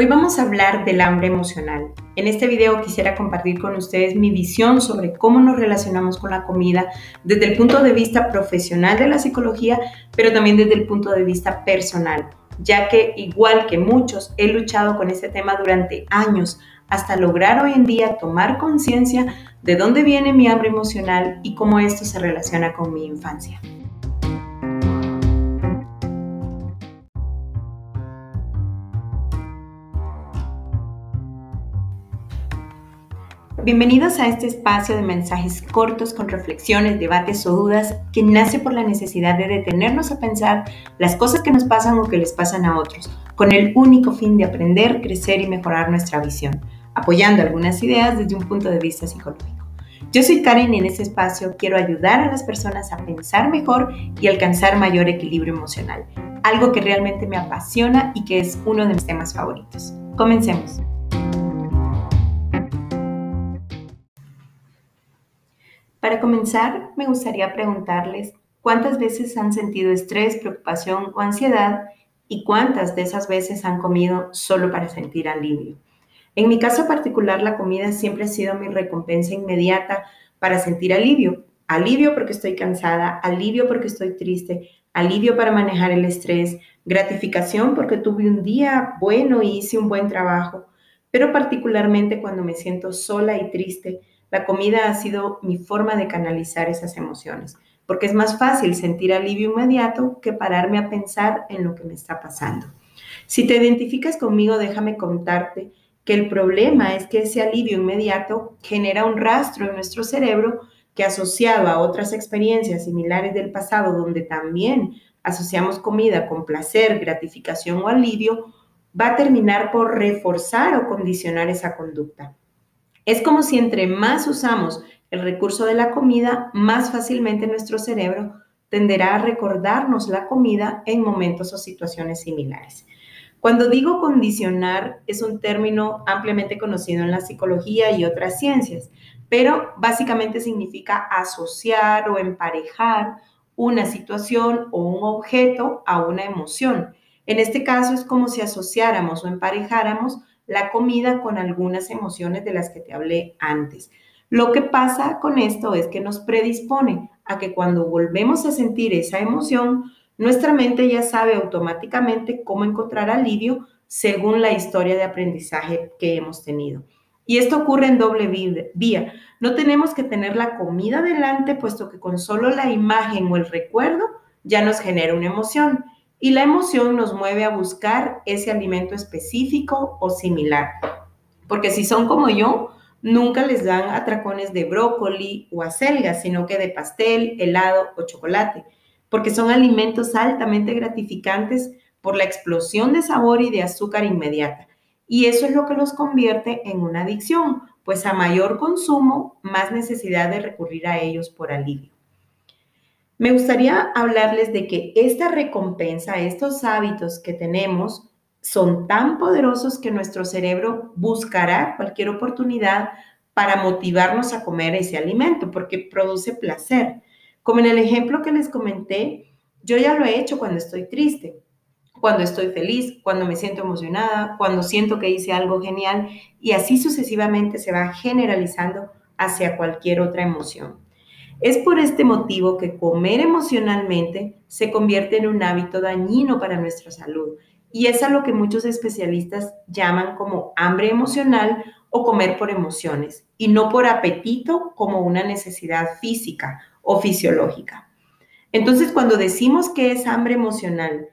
Hoy vamos a hablar del hambre emocional. En este video quisiera compartir con ustedes mi visión sobre cómo nos relacionamos con la comida desde el punto de vista profesional de la psicología, pero también desde el punto de vista personal, ya que igual que muchos he luchado con este tema durante años hasta lograr hoy en día tomar conciencia de dónde viene mi hambre emocional y cómo esto se relaciona con mi infancia. Bienvenidos a este espacio de mensajes cortos con reflexiones, debates o dudas que nace por la necesidad de detenernos a pensar las cosas que nos pasan o que les pasan a otros, con el único fin de aprender, crecer y mejorar nuestra visión, apoyando algunas ideas desde un punto de vista psicológico. Yo soy Karen y en este espacio quiero ayudar a las personas a pensar mejor y alcanzar mayor equilibrio emocional, algo que realmente me apasiona y que es uno de mis temas favoritos. Comencemos. Para comenzar, me gustaría preguntarles cuántas veces han sentido estrés, preocupación o ansiedad y cuántas de esas veces han comido solo para sentir alivio. En mi caso particular, la comida siempre ha sido mi recompensa inmediata para sentir alivio. Alivio porque estoy cansada, alivio porque estoy triste, alivio para manejar el estrés, gratificación porque tuve un día bueno y hice un buen trabajo, pero particularmente cuando me siento sola y triste, la comida ha sido mi forma de canalizar esas emociones, porque es más fácil sentir alivio inmediato que pararme a pensar en lo que me está pasando. Si te identificas conmigo, déjame contarte que el problema es que ese alivio inmediato genera un rastro en nuestro cerebro que asociado a otras experiencias similares del pasado, donde también asociamos comida con placer, gratificación o alivio, va a terminar por reforzar o condicionar esa conducta. Es como si entre más usamos el recurso de la comida, más fácilmente nuestro cerebro tenderá a recordarnos la comida en momentos o situaciones similares. Cuando digo condicionar, es un término ampliamente conocido en la psicología y otras ciencias, pero básicamente significa asociar o emparejar una situación o un objeto a una emoción. En este caso es como si asociáramos o emparejáramos la comida con algunas emociones de las que te hablé antes. Lo que pasa con esto es que nos predispone a que cuando volvemos a sentir esa emoción, nuestra mente ya sabe automáticamente cómo encontrar alivio según la historia de aprendizaje que hemos tenido. Y esto ocurre en doble vía. No tenemos que tener la comida delante, puesto que con solo la imagen o el recuerdo ya nos genera una emoción y la emoción nos mueve a buscar ese alimento específico o similar. Porque si son como yo, nunca les dan atracones de brócoli o acelgas, sino que de pastel, helado o chocolate, porque son alimentos altamente gratificantes por la explosión de sabor y de azúcar inmediata. Y eso es lo que los convierte en una adicción, pues a mayor consumo, más necesidad de recurrir a ellos por alivio. Me gustaría hablarles de que esta recompensa, estos hábitos que tenemos, son tan poderosos que nuestro cerebro buscará cualquier oportunidad para motivarnos a comer ese alimento, porque produce placer. Como en el ejemplo que les comenté, yo ya lo he hecho cuando estoy triste, cuando estoy feliz, cuando me siento emocionada, cuando siento que hice algo genial y así sucesivamente se va generalizando hacia cualquier otra emoción. Es por este motivo que comer emocionalmente se convierte en un hábito dañino para nuestra salud y es a lo que muchos especialistas llaman como hambre emocional o comer por emociones y no por apetito como una necesidad física o fisiológica. Entonces, cuando decimos que es hambre emocional,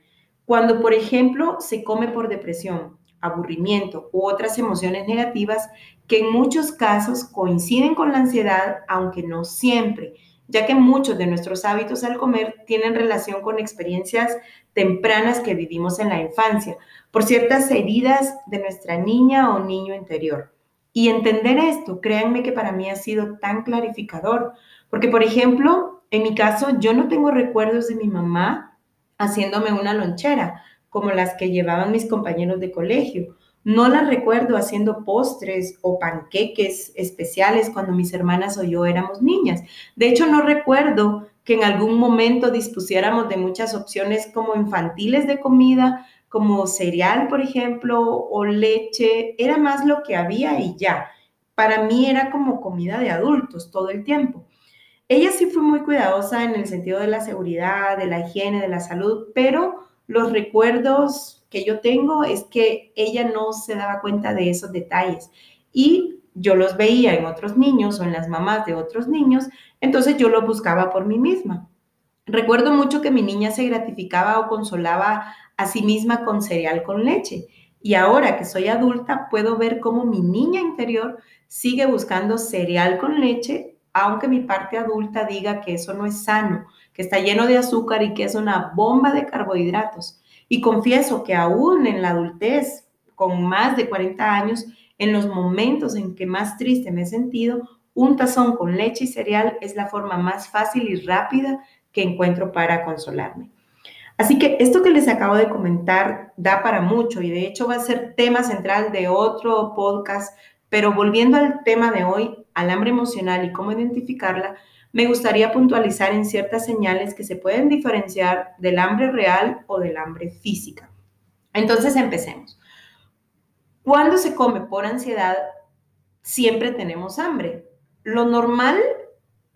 cuando, por ejemplo, se come por depresión, aburrimiento u otras emociones negativas que en muchos casos coinciden con la ansiedad, aunque no siempre, ya que muchos de nuestros hábitos al comer tienen relación con experiencias tempranas que vivimos en la infancia, por ciertas heridas de nuestra niña o niño interior. Y entender esto, créanme que para mí ha sido tan clarificador, porque por ejemplo, en mi caso, yo no tengo recuerdos de mi mamá haciéndome una lonchera, como las que llevaban mis compañeros de colegio. No las recuerdo haciendo postres o panqueques especiales cuando mis hermanas o yo éramos niñas. De hecho, no recuerdo que en algún momento dispusiéramos de muchas opciones como infantiles de comida como cereal, por ejemplo, o leche, era más lo que había y ya. Para mí era como comida de adultos todo el tiempo. Ella sí fue muy cuidadosa en el sentido de la seguridad, de la higiene, de la salud, pero los recuerdos que yo tengo es que ella no se daba cuenta de esos detalles y yo los veía en otros niños o en las mamás de otros niños, entonces yo los buscaba por mí misma. Recuerdo mucho que mi niña se gratificaba o consolaba a sí misma con cereal con leche. Y ahora que soy adulta, puedo ver cómo mi niña interior sigue buscando cereal con leche, aunque mi parte adulta diga que eso no es sano, que está lleno de azúcar y que es una bomba de carbohidratos. Y confieso que aún en la adultez, con más de 40 años, en los momentos en que más triste me he sentido, un tazón con leche y cereal es la forma más fácil y rápida que encuentro para consolarme. Así que esto que les acabo de comentar da para mucho y de hecho va a ser tema central de otro podcast, pero volviendo al tema de hoy, al hambre emocional y cómo identificarla, me gustaría puntualizar en ciertas señales que se pueden diferenciar del hambre real o del hambre física. Entonces empecemos. Cuando se come por ansiedad, siempre tenemos hambre. Lo normal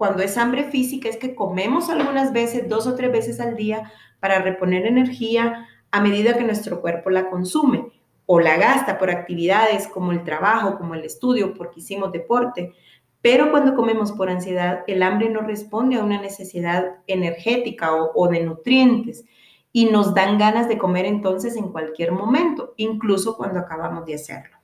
cuando es hambre física es que comemos algunas veces, dos o tres veces al día, para reponer energía a medida que nuestro cuerpo la consume o la gasta por actividades como el trabajo, como el estudio, porque hicimos deporte. Pero cuando comemos por ansiedad, el hambre no responde a una necesidad energética o, de nutrientes y nos dan ganas de comer entonces en cualquier momento, incluso cuando acabamos de hacerlo.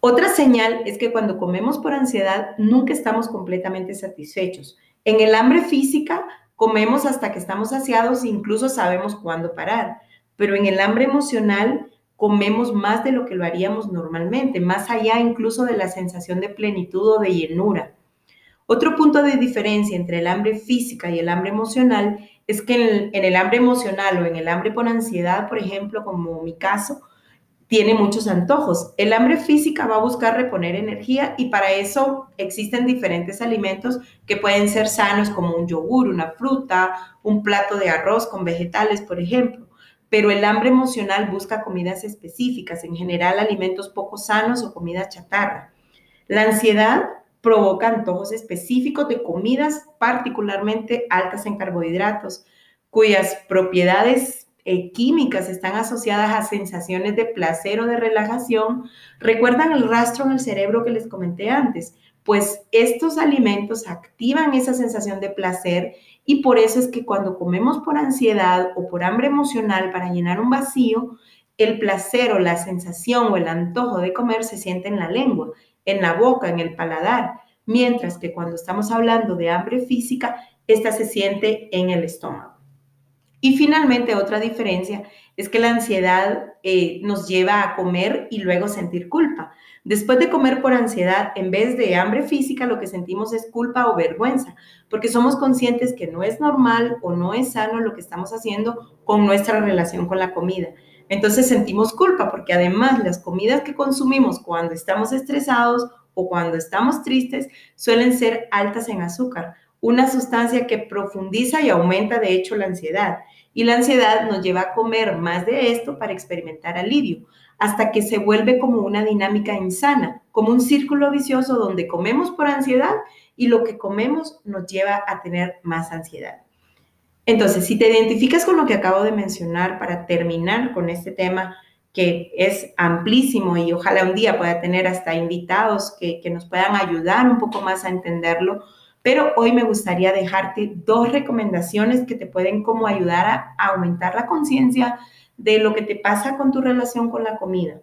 Otra señal es que cuando comemos por ansiedad nunca estamos completamente satisfechos. En el hambre física Comemos hasta que estamos saciados e incluso sabemos cuándo parar, pero en el hambre emocional comemos más de lo que lo haríamos normalmente, más allá incluso de la sensación de plenitud o de llenura. Otro punto de diferencia entre el hambre física y el hambre emocional es que en el, hambre emocional o en el hambre por ansiedad, por ejemplo, como mi caso, tiene muchos antojos. El hambre física va a buscar reponer energía y para eso existen diferentes alimentos que pueden ser sanos como un yogur, una fruta, un plato de arroz con vegetales, por ejemplo. Pero el hambre emocional busca comidas específicas, en general alimentos poco sanos o comida chatarra. La ansiedad provoca antojos específicos de comidas particularmente altas en carbohidratos, cuyas propiedades eh, químicas están asociadas a sensaciones de placer o de relajación, recuerdan el rastro en el cerebro que les comenté antes, pues estos alimentos activan esa sensación de placer y por eso es que cuando comemos por ansiedad o por hambre emocional para llenar un vacío, el placer o la sensación o el antojo de comer se siente en la lengua, en la boca, en el paladar, mientras que cuando estamos hablando de hambre física, esta se siente en el estómago. Y finalmente, otra diferencia es que la ansiedad eh, nos lleva a comer y luego sentir culpa. Después de comer por ansiedad, en vez de hambre física, lo que sentimos es culpa o vergüenza, porque somos conscientes que no es normal o no es sano lo que estamos haciendo con nuestra relación con la comida. Entonces sentimos culpa, porque además las comidas que consumimos cuando estamos estresados o cuando estamos tristes suelen ser altas en azúcar, una sustancia que profundiza y aumenta de hecho la ansiedad. Y la ansiedad nos lleva a comer más de esto para experimentar alivio, hasta que se vuelve como una dinámica insana, como un círculo vicioso donde comemos por ansiedad y lo que comemos nos lleva a tener más ansiedad. Entonces, si te identificas con lo que acabo de mencionar para terminar con este tema, que es amplísimo y ojalá un día pueda tener hasta invitados que, que nos puedan ayudar un poco más a entenderlo, pero hoy me gustaría dejarte dos recomendaciones que te pueden como ayudar a, aumentar la conciencia de lo que te pasa con tu relación con la comida.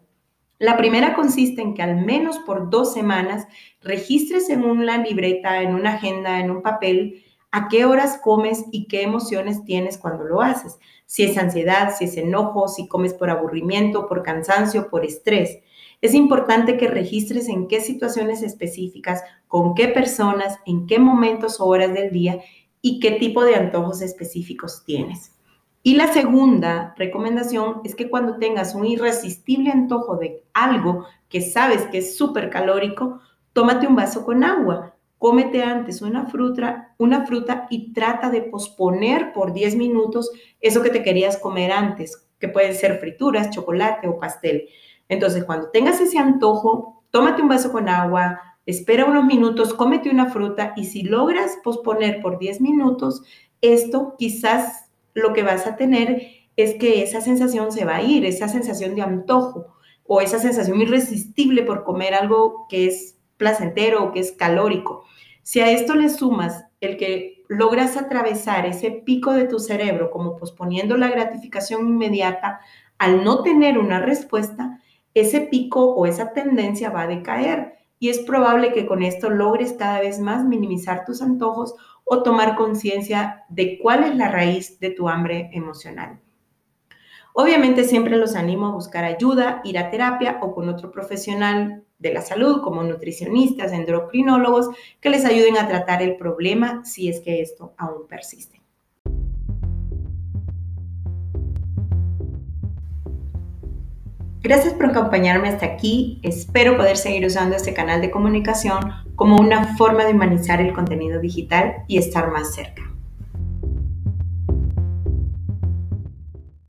La primera consiste en que al menos por dos semanas registres en una libreta, en una agenda, en un papel, a qué horas comes y qué emociones tienes cuando lo haces. Si es ansiedad, si es enojo, si comes por aburrimiento, por cansancio, por estrés. Es importante que registres en qué situaciones específicas, con qué personas, en qué momentos o horas del día y qué tipo de antojos específicos tienes. Y la segunda recomendación es que cuando tengas un irresistible antojo de algo que sabes que es súper calórico, tómate un vaso con agua, cómete antes una fruta, una fruta y trata de posponer por 10 minutos eso que te querías comer antes que pueden ser frituras, chocolate o pastel. Entonces, cuando tengas ese antojo, tómate un vaso con agua, espera unos minutos, cómete una fruta y si logras posponer por 10 minutos, esto quizás lo que vas a tener es que esa sensación se va a ir, esa sensación de antojo o esa sensación irresistible por comer algo que es placentero o que es calórico. Si a esto le sumas el que logras atravesar ese pico de tu cerebro como posponiendo la gratificación inmediata al no tener una respuesta, ese pico o esa tendencia va a decaer y es probable que con esto logres cada vez más minimizar tus antojos o tomar conciencia de cuál es la raíz de tu hambre emocional. Obviamente siempre los animo a buscar ayuda, ir a terapia o con otro profesional de la salud como nutricionistas, endocrinólogos, que les ayuden a tratar el problema si es que esto aún persiste. Gracias por acompañarme hasta aquí. Espero poder seguir usando este canal de comunicación como una forma de humanizar el contenido digital y estar más cerca.